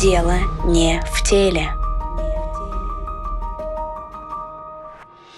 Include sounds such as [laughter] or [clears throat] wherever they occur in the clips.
Дело не в теле.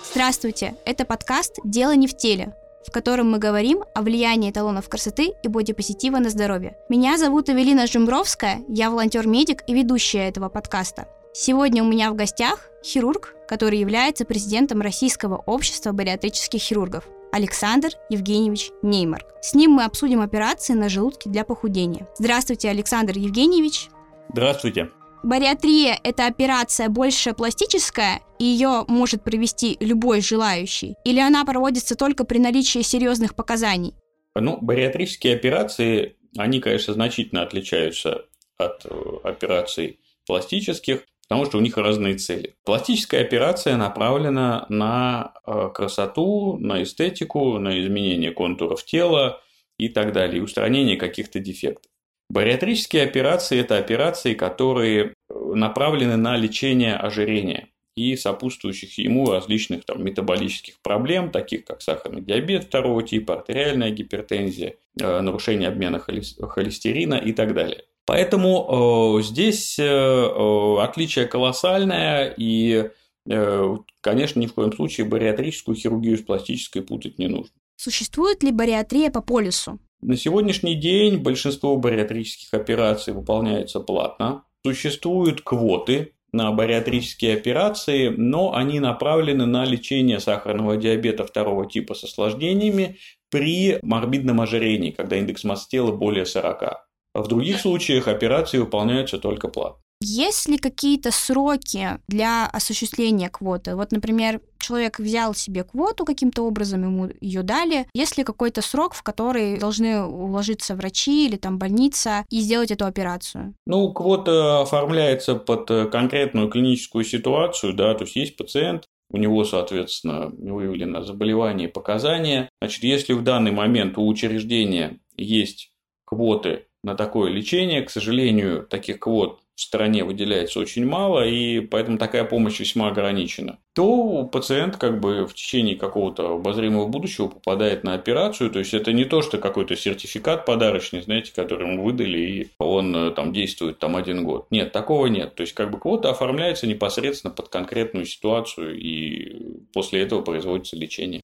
Здравствуйте, это подкаст «Дело не в теле», в котором мы говорим о влиянии эталонов красоты и бодипозитива на здоровье. Меня зовут Эвелина Жумбровская, я волонтер-медик и ведущая этого подкаста. Сегодня у меня в гостях хирург, который является президентом Российского общества бариатрических хирургов. Александр Евгеньевич Неймарк. С ним мы обсудим операции на желудке для похудения. Здравствуйте, Александр Евгеньевич. Здравствуйте. Бариатрия – это операция больше пластическая, и ее может провести любой желающий? Или она проводится только при наличии серьезных показаний? Ну, бариатрические операции, они, конечно, значительно отличаются от э, операций пластических потому что у них разные цели. Пластическая операция направлена на э, красоту, на эстетику, на изменение контуров тела и так далее, и устранение каких-то дефектов. Бариатрические операции – это операции, которые направлены на лечение ожирения и сопутствующих ему различных там, метаболических проблем, таких как сахарный диабет второго типа, артериальная гипертензия, э, нарушение обмена холестерина и так далее. Поэтому э, здесь э, э, отличие колоссальное, и, э, конечно, ни в коем случае бариатрическую хирургию с пластической путать не нужно. Существует ли бариатрия по полису? На сегодняшний день большинство бариатрических операций выполняется платно. Существуют квоты на бариатрические операции, но они направлены на лечение сахарного диабета второго типа с осложнениями при морбидном ожирении, когда индекс массы тела более 40. В других случаях операции выполняются только платно. Есть ли какие-то сроки для осуществления квоты? Вот, например, человек взял себе квоту каким-то образом, ему ее дали. Есть ли какой-то срок, в который должны уложиться врачи или там больница и сделать эту операцию? Ну, квота оформляется под конкретную клиническую ситуацию, да, то есть есть пациент, у него, соответственно, выявлено заболевание и показания. Значит, если в данный момент у учреждения есть квоты на такое лечение. К сожалению, таких квот стране выделяется очень мало, и поэтому такая помощь весьма ограничена, то пациент как бы в течение какого-то обозримого будущего попадает на операцию. То есть это не то, что какой-то сертификат подарочный, знаете, который ему выдали, и он э, там действует там один год. Нет, такого нет. То есть как бы квота оформляется непосредственно под конкретную ситуацию, и после этого производится лечение.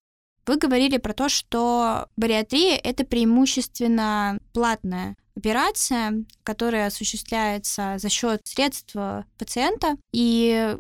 Вы говорили про то, что бариатрия – это преимущественно платная операция, которая осуществляется за счет средств пациента. И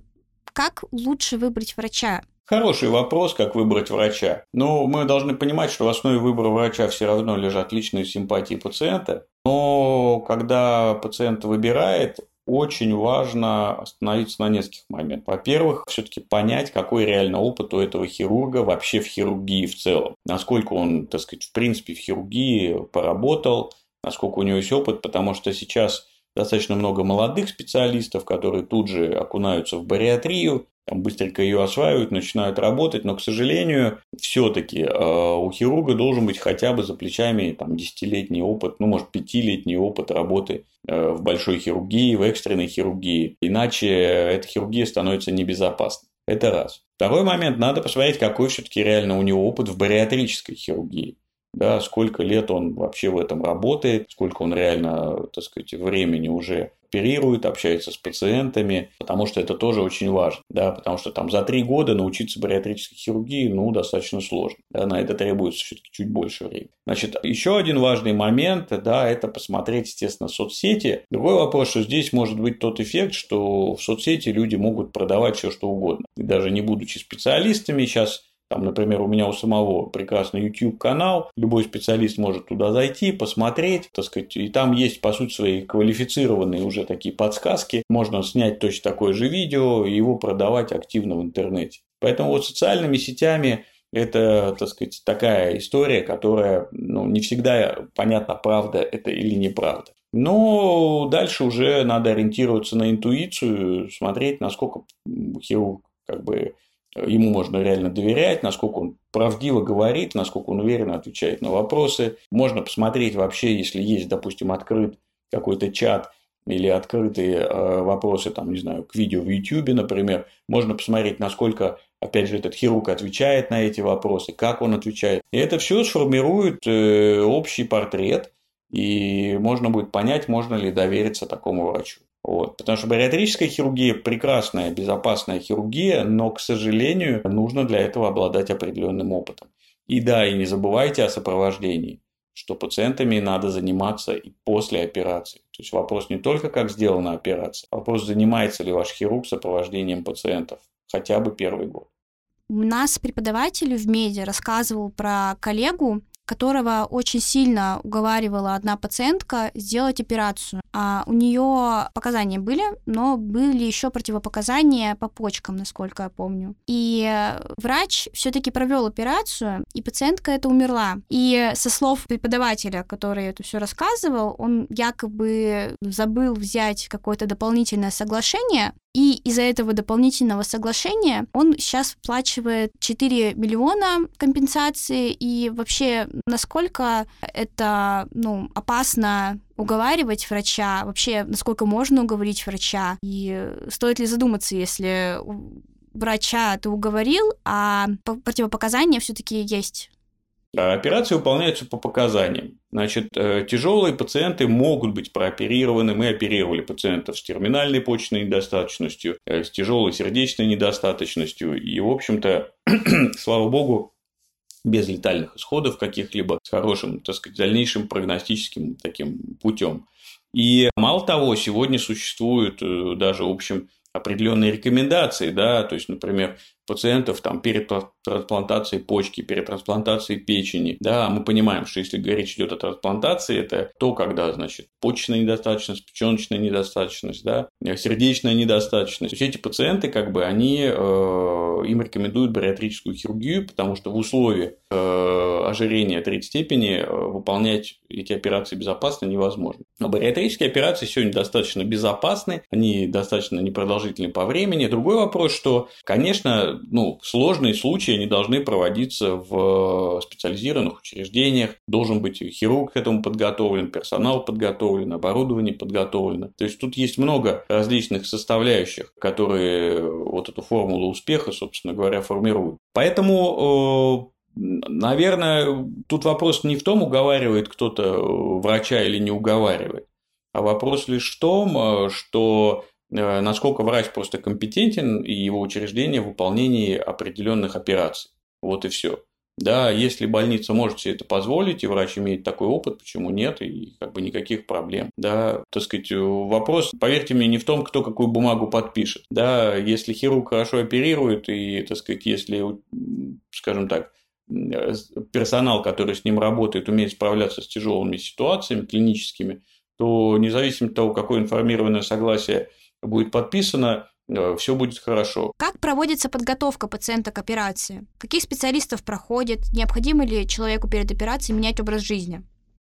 как лучше выбрать врача? Хороший вопрос, как выбрать врача. Но мы должны понимать, что в основе выбора врача все равно лежат личные симпатии пациента. Но когда пациент выбирает, очень важно остановиться на нескольких моментах. Во-первых, все-таки понять, какой реально опыт у этого хирурга вообще в хирургии в целом. Насколько он, так сказать, в принципе в хирургии поработал, насколько у него есть опыт, потому что сейчас достаточно много молодых специалистов, которые тут же окунаются в бариатрию, там быстренько ее осваивают, начинают работать, но, к сожалению, все-таки э, у хирурга должен быть хотя бы за плечами там, десятилетний опыт, ну, может, пятилетний опыт работы э, в большой хирургии, в экстренной хирургии. Иначе эта хирургия становится небезопасной. Это раз. Второй момент, надо посмотреть, какой все-таки реально у него опыт в бариатрической хирургии да, сколько лет он вообще в этом работает, сколько он реально, так сказать, времени уже оперирует, общается с пациентами, потому что это тоже очень важно, да, потому что там за три года научиться бариатрической хирургии, ну, достаточно сложно, да, на это требуется все-таки чуть больше времени. Значит, еще один важный момент, да, это посмотреть, естественно, соцсети. Другой вопрос, что здесь может быть тот эффект, что в соцсети люди могут продавать все, что угодно. Даже не будучи специалистами, сейчас там, например, у меня у самого прекрасный YouTube-канал, любой специалист может туда зайти, посмотреть, так сказать, и там есть, по сути, свои квалифицированные уже такие подсказки. Можно снять точно такое же видео и его продавать активно в интернете. Поэтому вот социальными сетями это, так сказать, такая история, которая ну, не всегда понятно, правда это или неправда. Но дальше уже надо ориентироваться на интуицию, смотреть, насколько хирург как бы ему можно реально доверять, насколько он правдиво говорит, насколько он уверенно отвечает на вопросы. Можно посмотреть вообще, если есть, допустим, открыт какой-то чат или открытые э, вопросы, там, не знаю, к видео в YouTube, например, можно посмотреть, насколько, опять же, этот хирург отвечает на эти вопросы, как он отвечает. И это все сформирует э, общий портрет, и можно будет понять, можно ли довериться такому врачу. Вот. Потому что бариатрическая хирургия – прекрасная, безопасная хирургия, но, к сожалению, нужно для этого обладать определенным опытом. И да, и не забывайте о сопровождении, что пациентами надо заниматься и после операции. То есть вопрос не только, как сделана операция, а вопрос, занимается ли ваш хирург сопровождением пациентов хотя бы первый год. У нас преподаватель в меди рассказывал про коллегу, которого очень сильно уговаривала одна пациентка сделать операцию. А у нее показания были, но были еще противопоказания по почкам, насколько я помню. И врач все-таки провел операцию, и пациентка это умерла. И со слов преподавателя, который это все рассказывал, он якобы забыл взять какое-то дополнительное соглашение, и из-за этого дополнительного соглашения он сейчас вплачивает 4 миллиона компенсации. И вообще, насколько это ну, опасно уговаривать врача, вообще, насколько можно уговорить врача, и стоит ли задуматься, если врача ты уговорил, а противопоказания все-таки есть операции выполняются по показаниям. Значит, э, тяжелые пациенты могут быть прооперированы. Мы оперировали пациентов с терминальной почечной недостаточностью, э, с тяжелой сердечной недостаточностью. И, в общем-то, [clears throat] слава богу, без летальных исходов каких-либо, с хорошим, так сказать, дальнейшим прогностическим таким путем. И мало того, сегодня существует э, даже, в общем, определенные рекомендации, да, то есть, например, пациентов там, перед трансплантацией почки, перед трансплантацией печени. Да, мы понимаем, что если речь идет о трансплантации, это то, когда, значит, почечная недостаточность, печеночная недостаточность, да, сердечная недостаточность. То есть эти пациенты, как бы, они, э, им рекомендуют бариатрическую хирургию, потому что в условиях э, ожирения третьей степени э, выполнять эти операции безопасно невозможно. Но бариатрические операции сегодня достаточно безопасны, они достаточно непродолжительны по времени. Другой вопрос, что, конечно, ну, сложные случаи они должны проводиться в специализированных учреждениях. Должен быть хирург к этому подготовлен, персонал подготовлен, оборудование подготовлено. То есть тут есть много различных составляющих, которые вот эту формулу успеха, собственно говоря, формируют. Поэтому э, Наверное, тут вопрос не в том, уговаривает кто-то врача или не уговаривает, а вопрос лишь в том, э, что Э, насколько врач просто компетентен и его учреждение в выполнении определенных операций. Вот и все. Да, если больница может себе это позволить, и врач имеет такой опыт, почему нет, и как бы никаких проблем. Да, так сказать, вопрос, поверьте мне, не в том, кто какую бумагу подпишет. Да, если хирург хорошо оперирует, и, так сказать, если, скажем так, персонал, который с ним работает, умеет справляться с тяжелыми ситуациями клиническими, то независимо от того, какое информированное согласие будет подписано, э, все будет хорошо. Как проводится подготовка пациента к операции? Каких специалистов проходит? Необходимо ли человеку перед операцией менять образ жизни?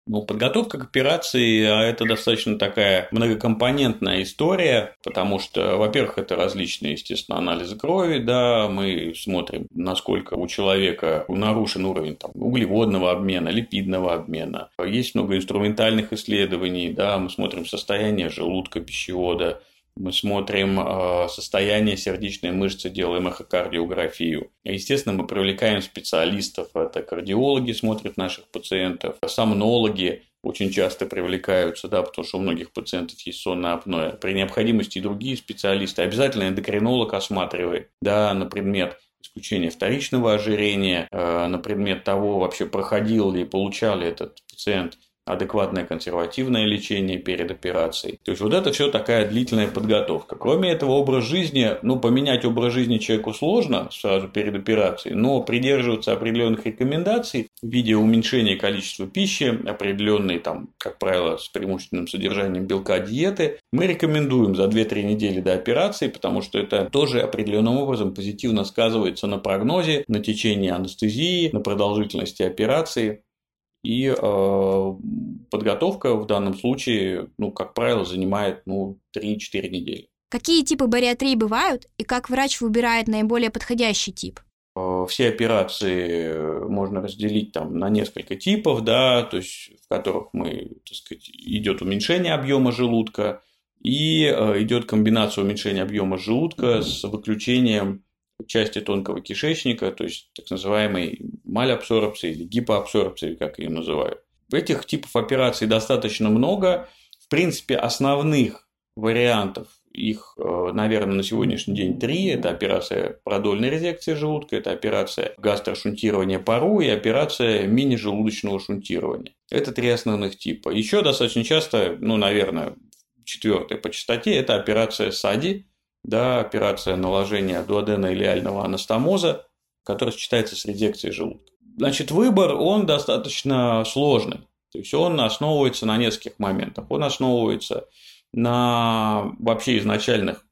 Ну, подготовка к операции а это достаточно такая многокомпонентная история, потому что, во-первых, это различные, естественно, анализы крови, да, мы смотрим, насколько у человека нарушен уровень там, углеводного обмена, липидного обмена. Есть много инструментальных исследований, да, мы смотрим состояние желудка, пищевода, мы смотрим э, состояние сердечной мышцы, делаем эхокардиографию. Естественно, мы привлекаем специалистов. Это кардиологи смотрят наших пациентов, сомнологи очень часто привлекаются, да, потому что у многих пациентов есть сонное апноэ. При необходимости и другие специалисты. Обязательно эндокринолог осматривает, да, на предмет исключения вторичного ожирения, э, на предмет того, вообще проходил ли, получал ли этот пациент адекватное консервативное лечение перед операцией. То есть вот это все такая длительная подготовка. Кроме этого, образ жизни, ну, поменять образ жизни человеку сложно сразу перед операцией, но придерживаться определенных рекомендаций в виде уменьшения количества пищи, определенной там, как правило, с преимущественным содержанием белка диеты, мы рекомендуем за 2-3 недели до операции, потому что это тоже определенным образом позитивно сказывается на прогнозе, на течение анестезии, на продолжительности операции. И э, подготовка в данном случае, ну, как правило, занимает ну, 3-4 недели. Какие типы бариатрии бывают и как врач выбирает наиболее подходящий тип? Э, все операции можно разделить там на несколько типов, да, то есть в которых мы, так сказать, идет уменьшение объема желудка и э, идет комбинация уменьшения объема желудка с выключением части тонкого кишечника, то есть так называемой малябсорбции или гипоабсорбции, как ее называют. Этих типов операций достаточно много. В принципе, основных вариантов. Их, э, наверное, на сегодняшний день три. Это операция продольной резекции желудка, это операция гастрошунтирования пару и операция мини-желудочного шунтирования. Это три основных типа. Еще достаточно часто, ну, наверное, четвертая по частоте, это операция САДИ, да, операция наложения дуодена илиального анастомоза, которая сочетается с резекцией желудка. Значит, выбор, он достаточно сложный. То есть он основывается на нескольких моментах. Он основывается на вообще изначальных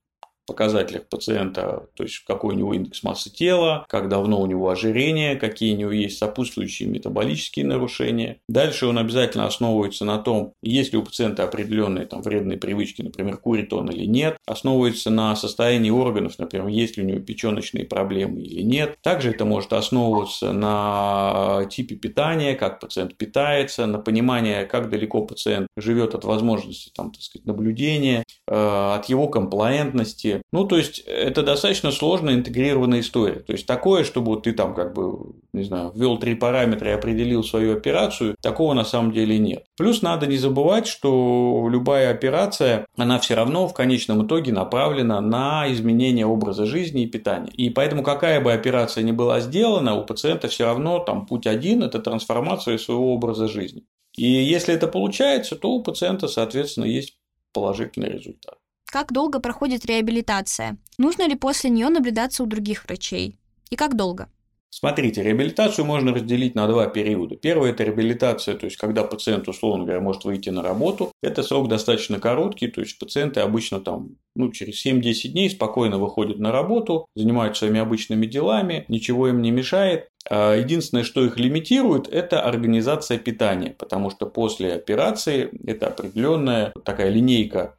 показателях пациента, то есть какой у него индекс массы тела, как давно у него ожирение, какие у него есть сопутствующие метаболические нарушения. Дальше он обязательно основывается на том, есть ли у пациента определенные там, вредные привычки, например, курит он или нет. Основывается на состоянии органов, например, есть ли у него печеночные проблемы или нет. Также это может основываться на типе питания, как пациент питается, на понимание, как далеко пациент живет от возможности там, так сказать, наблюдения, э, от его комплаентности, ну, то есть, это достаточно сложная интегрированная история. То есть, такое, чтобы ты там как бы, не знаю, ввел три параметра и определил свою операцию, такого на самом деле нет. Плюс надо не забывать, что любая операция, она все равно в конечном итоге направлена на изменение образа жизни и питания. И поэтому какая бы операция ни была сделана, у пациента все равно там путь один – это трансформация своего образа жизни. И если это получается, то у пациента, соответственно, есть положительный результат. Как долго проходит реабилитация? Нужно ли после нее наблюдаться у других врачей? И как долго? Смотрите, реабилитацию можно разделить на два периода. Первый – это реабилитация, то есть когда пациент, условно говоря, может выйти на работу. Это срок достаточно короткий, то есть пациенты обычно там ну, через 7-10 дней спокойно выходят на работу, занимаются своими обычными делами, ничего им не мешает. А единственное, что их лимитирует, это организация питания, потому что после операции это определенная такая линейка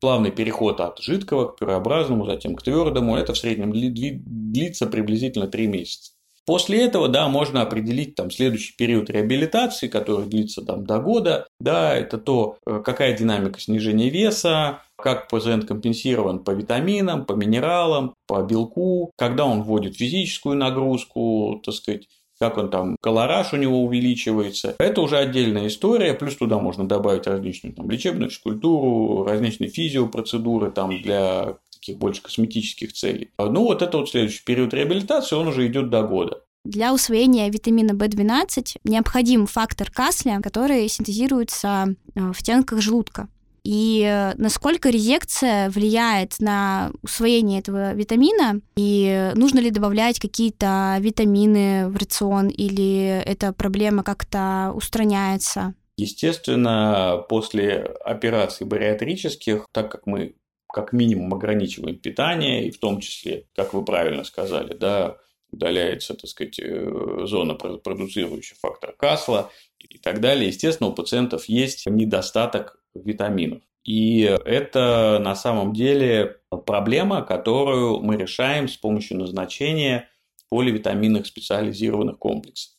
плавный переход от жидкого к пюреобразному, затем к твердому. Это в среднем длится приблизительно 3 месяца. После этого, да, можно определить там следующий период реабилитации, который длится там до года. Да, это то, э, какая динамика снижения веса, как пациент компенсирован по витаминам, по минералам, по белку, когда он вводит физическую нагрузку, так сказать, как он там, колораж у него увеличивается. Это уже отдельная история, плюс туда можно добавить различную там, лечебную физкультуру, различные физиопроцедуры там, для таких больше косметических целей. Ну, вот это вот следующий период реабилитации, он уже идет до года. Для усвоения витамина В12 необходим фактор Касля, который синтезируется э, в стенках желудка и э, насколько резекция влияет на усвоение этого витамина, и нужно ли добавлять какие-то витамины в рацион, или эта проблема как-то устраняется? Естественно, после операций бариатрических, так как мы как минимум ограничиваем питание, и в том числе, как вы правильно сказали, да, удаляется, так сказать, э, зона, продуцирующая фактор Касла и так далее. Естественно, у пациентов есть недостаток витаминов. И это на самом деле проблема, которую мы решаем с помощью назначения поливитаминных специализированных комплексов.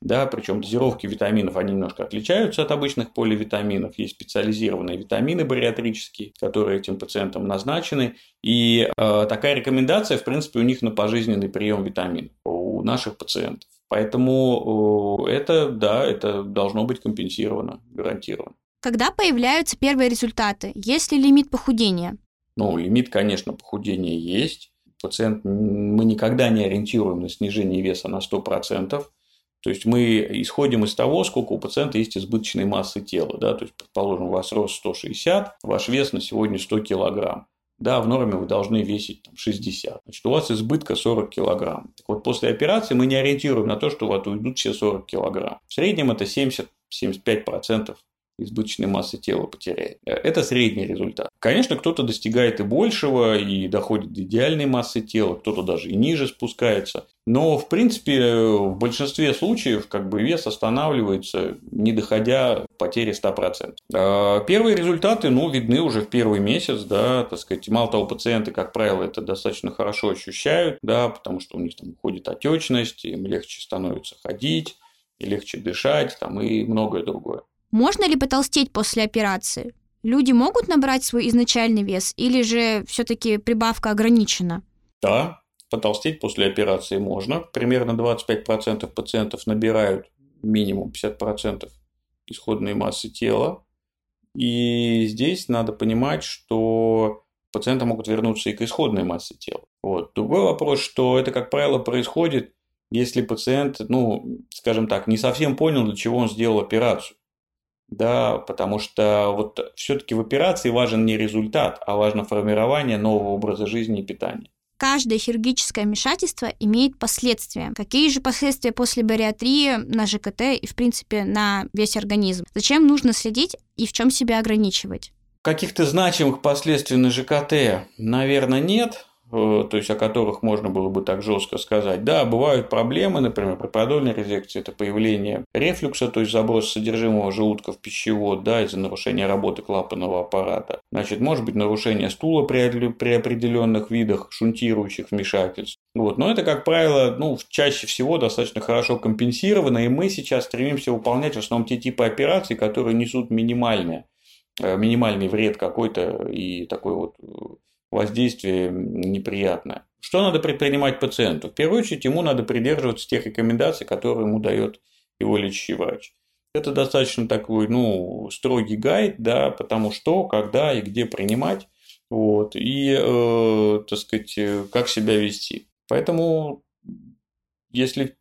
Да, причем дозировки витаминов, они немножко отличаются от обычных поливитаминов. Есть специализированные витамины бариатрические, которые этим пациентам назначены. И э, такая рекомендация, в принципе, у них на пожизненный прием витаминов у наших пациентов. Поэтому э, это, да, это должно быть компенсировано, гарантированно. Когда появляются первые результаты? Есть ли лимит похудения? Ну, лимит, конечно, похудения есть. Пациент, мы никогда не ориентируем на снижение веса на 100%. То есть мы исходим из того, сколько у пациента есть избыточной массы тела. Да? То есть, предположим, у вас рост 160, ваш вес на сегодня 100 килограмм. Да, в норме вы должны весить там, 60. Значит, у вас избытка 40 килограмм. Так вот, после операции мы не ориентируем на то, что у вас уйдут все 40 килограмм. В среднем это 70-75% избыточной массы тела потеряет. Это средний результат. Конечно, кто-то достигает и большего, и доходит до идеальной массы тела, кто-то даже и ниже спускается. Но, в принципе, в большинстве случаев как бы вес останавливается, не доходя потери 100%. А первые результаты, ну, видны уже в первый месяц, да, так сказать, мало того, пациенты, как правило, это достаточно хорошо ощущают, да, потому что у них там уходит отечность, им легче становится ходить, и легче дышать, там, и многое другое. Можно ли потолстеть после операции? Люди могут набрать свой изначальный вес или же все-таки прибавка ограничена? Да, потолстеть после операции можно. Примерно 25% пациентов набирают минимум 50% исходной массы тела. И здесь надо понимать, что пациенты могут вернуться и к исходной массе тела. Вот. Другой вопрос, что это, как правило, происходит, если пациент, ну, скажем так, не совсем понял, для чего он сделал операцию. Да, потому что вот все-таки в операции важен не результат, а важно формирование нового образа жизни и питания. Каждое хирургическое вмешательство имеет последствия. Какие же последствия после бариатрии на ЖКТ и, в принципе, на весь организм? Зачем нужно следить и в чем себя ограничивать? Каких-то значимых последствий на ЖКТ, наверное, нет. Э, то есть о которых можно было бы так жестко сказать. Да, бывают проблемы, например, при продольной резекции это появление рефлюкса, то есть заброс содержимого желудка в пищевод, да, из-за нарушения работы клапанного аппарата. Значит, может быть нарушение стула при, при определенных видах шунтирующих вмешательств. Вот. Но это, как правило, ну, чаще всего достаточно хорошо компенсировано, и мы сейчас стремимся выполнять в основном те типы операций, которые несут минимальное э, минимальный вред какой-то и такой вот э, воздействие неприятное. Что надо предпринимать пациенту? В первую очередь ему надо придерживаться тех рекомендаций, которые ему дает его лечащий врач. Это достаточно такой, ну, строгий гайд, да, потому что, когда и где принимать, вот, и, э, так сказать, как себя вести. Поэтому, если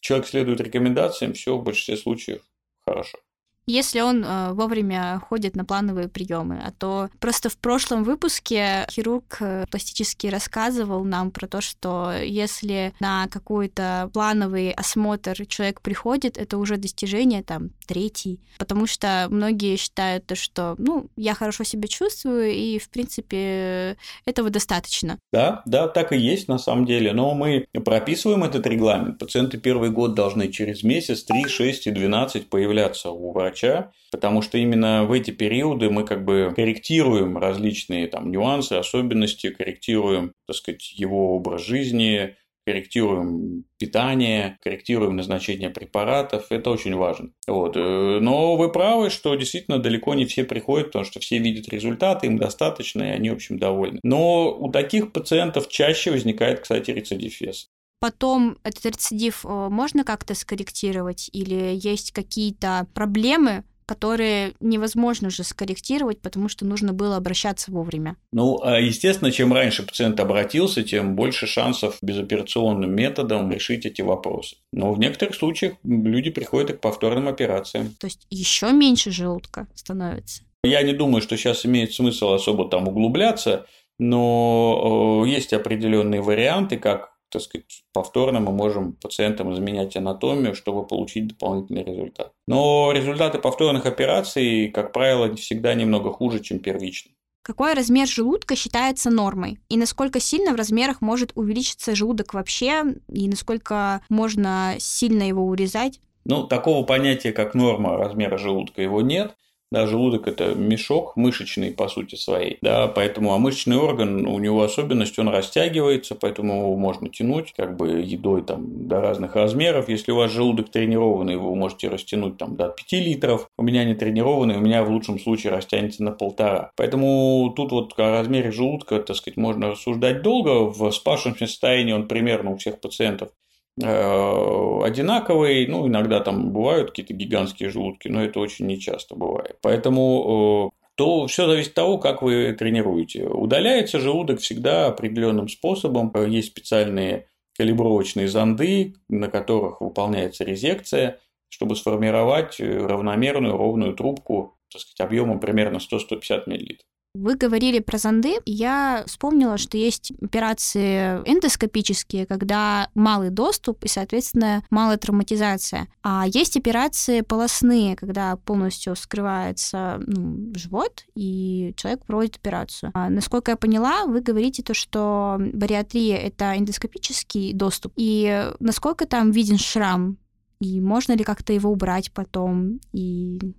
человек следует рекомендациям, все в большинстве случаев хорошо если он э, вовремя ходит на плановые приемы. А то просто в прошлом выпуске хирург э, пластически рассказывал нам про то, что если на какой-то плановый осмотр человек приходит, это уже достижение там третий, потому что многие считают то, что ну я хорошо себя чувствую и в принципе этого достаточно. Да, да, так и есть на самом деле, но мы прописываем этот регламент. Пациенты первый год должны через месяц 3, 6 и 12 появляться у врача, потому что именно в эти периоды мы как бы корректируем различные там нюансы, особенности, корректируем, так сказать, его образ жизни, корректируем питание, корректируем назначение препаратов, это очень важно. Вот. Э, но вы правы, что действительно далеко не все приходят, потому что все видят результаты, им достаточно, и они, в общем, довольны. Но у таких пациентов чаще возникает, кстати, рецидив веса потом этот рецидив э, можно как-то скорректировать или есть какие-то проблемы, которые невозможно уже скорректировать, потому что нужно было обращаться вовремя. Ну, а, естественно, чем раньше пациент обратился, тем больше шансов безоперационным методом решить эти вопросы. Но в некоторых случаях люди приходят к повторным операциям. То есть еще меньше желудка становится. Я не думаю, что сейчас имеет смысл особо там углубляться, но э, есть определенные варианты, как так сказать, повторно мы можем пациентам изменять анатомию, чтобы получить дополнительный результат. Но результаты повторных операций, как правило, всегда немного хуже, чем первичные. Какой размер желудка считается нормой? И насколько сильно в размерах может увеличиться желудок вообще? И насколько можно сильно его урезать? Ну, такого понятия, как норма размера желудка, его нет. Да, желудок – это мешок мышечный по сути своей, да, поэтому, а мышечный орган, у него особенность, он растягивается, поэтому его можно тянуть как бы едой там до разных размеров. Если у вас желудок тренированный, вы можете растянуть там до 5 литров. У меня не тренированный, у меня в лучшем случае растянется на полтора. Поэтому тут вот о размере желудка, так сказать, можно рассуждать долго. В спавшемся состоянии он примерно у всех пациентов одинаковый, ну, иногда там бывают какие-то гигантские желудки, но это очень нечасто бывает. Поэтому э, то все зависит от того, как вы тренируете. Удаляется желудок всегда определенным способом. Есть специальные калибровочные зонды, на которых выполняется резекция, чтобы сформировать равномерную ровную трубку, так сказать, объемом примерно 100-150 мл. Вы говорили про зонды, я вспомнила, что есть операции эндоскопические, когда малый доступ и, соответственно, малая травматизация. А есть операции полостные, когда полностью скрывается ну, живот, и человек проводит операцию. А, насколько я поняла, вы говорите то, что бариатрия — это эндоскопический доступ, и насколько там виден шрам, и можно ли как-то его убрать потом, и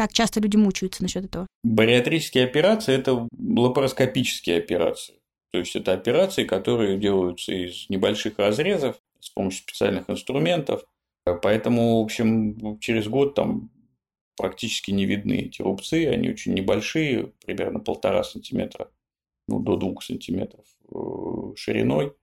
как часто люди мучаются насчет этого? Бариатрические операции – это лапароскопические операции. То есть это операции, которые делаются из небольших разрезов с помощью специальных инструментов. Поэтому, в общем, через год там практически не видны эти рубцы, они очень небольшие, примерно полтора сантиметра, ну, до двух сантиметров э, шириной,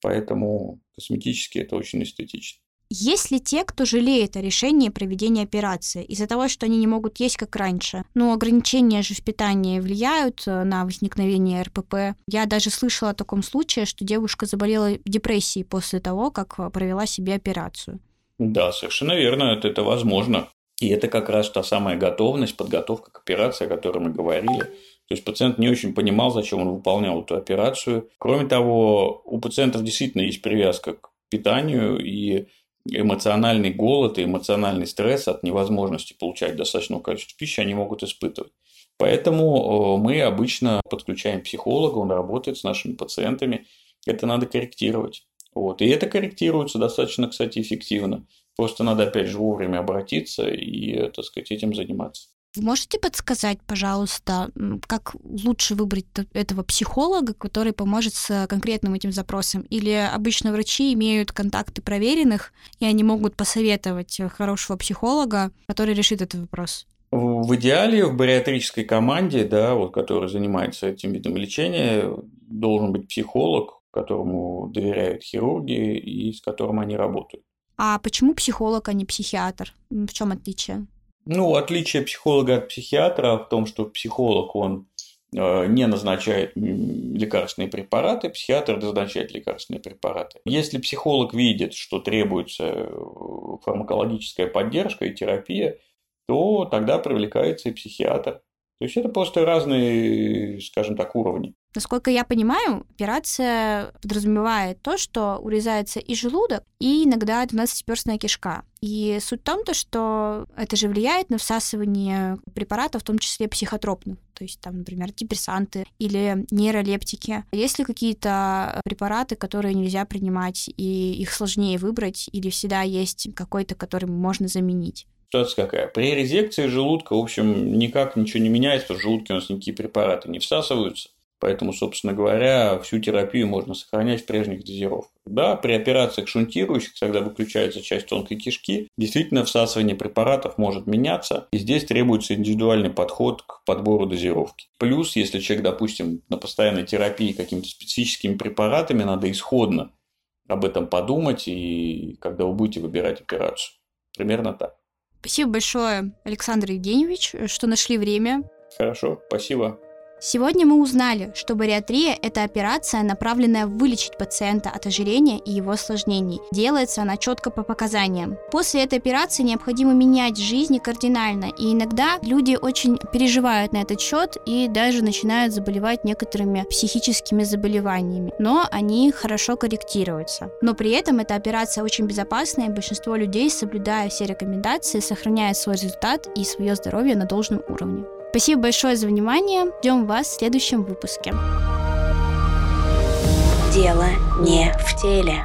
поэтому косметически это очень эстетично. Есть ли те, кто жалеет о решении проведения операции из-за того, что они не могут есть как раньше? Ну, ограничения же в питании влияют э, на возникновение РПП. Я даже слышала о таком случае, что девушка заболела депрессией после того, как э, провела себе операцию. Да, совершенно верно, это, это возможно. И это как раз та самая готовность, подготовка к операции, о которой мы говорили. То есть пациент не очень понимал, зачем он выполнял эту операцию. Кроме того, у пациентов действительно есть привязка к питанию, и эмоциональный голод и эмоциональный стресс от невозможности получать достаточное количество пищи они могут испытывать. Поэтому э, мы обычно подключаем психолога, он работает с нашими пациентами. Это надо корректировать. Вот. И это корректируется достаточно, кстати, эффективно. Просто надо, опять же, вовремя обратиться и, так сказать, этим заниматься. Вы можете подсказать, пожалуйста, как лучше выбрать этого психолога, который поможет с конкретным этим запросом? Или обычно врачи имеют контакты проверенных, и они могут посоветовать хорошего психолога, который решит этот вопрос? В идеале в бариатрической команде, да, вот, который занимается этим видом лечения, должен быть психолог, которому доверяют хирурги и с которым они работают. А почему психолог, а не психиатр? В чем отличие? Ну, отличие психолога от психиатра в том, что психолог, он э, не назначает лекарственные препараты, психиатр назначает лекарственные препараты. Если психолог видит, что требуется э, фармакологическая поддержка и терапия, то тогда привлекается и психиатр. То есть это просто разные, скажем так, уровни. Насколько я понимаю, операция подразумевает то, что урезается и желудок, и иногда 12-перстная кишка. И суть в том, то, что это же влияет на всасывание препаратов, в том числе психотропных, то есть там, например, депрессанты или нейролептики. Есть ли какие-то препараты, которые нельзя принимать, и их сложнее выбрать, или всегда есть какой-то, который можно заменить? Ситуация какая? При резекции желудка, в общем, никак ничего не меняется, в желудке у нас никакие препараты не всасываются. Поэтому, собственно говоря, всю терапию можно сохранять в прежних дозировках. Да, при операциях шунтирующих, когда выключается часть тонкой кишки, действительно всасывание препаратов может меняться, и здесь требуется индивидуальный подход к подбору дозировки. Плюс, если человек, допустим, на постоянной терапии какими-то специфическими препаратами, надо исходно об этом подумать, и когда вы будете выбирать операцию. Примерно так. Спасибо большое, Александр Евгеньевич, что нашли время. Хорошо, спасибо. Сегодня мы узнали, что бариатрия – это операция, направленная вылечить пациента от ожирения и его осложнений. Делается она четко по показаниям. После этой операции необходимо менять жизнь кардинально, и иногда люди очень переживают на этот счет и даже начинают заболевать некоторыми психическими заболеваниями, но они хорошо корректируются. Но при этом эта операция очень безопасная, и большинство людей, соблюдая все рекомендации, сохраняет свой результат и свое здоровье на должном уровне. Спасибо большое за внимание. Ждем вас в следующем выпуске. Дело не в теле.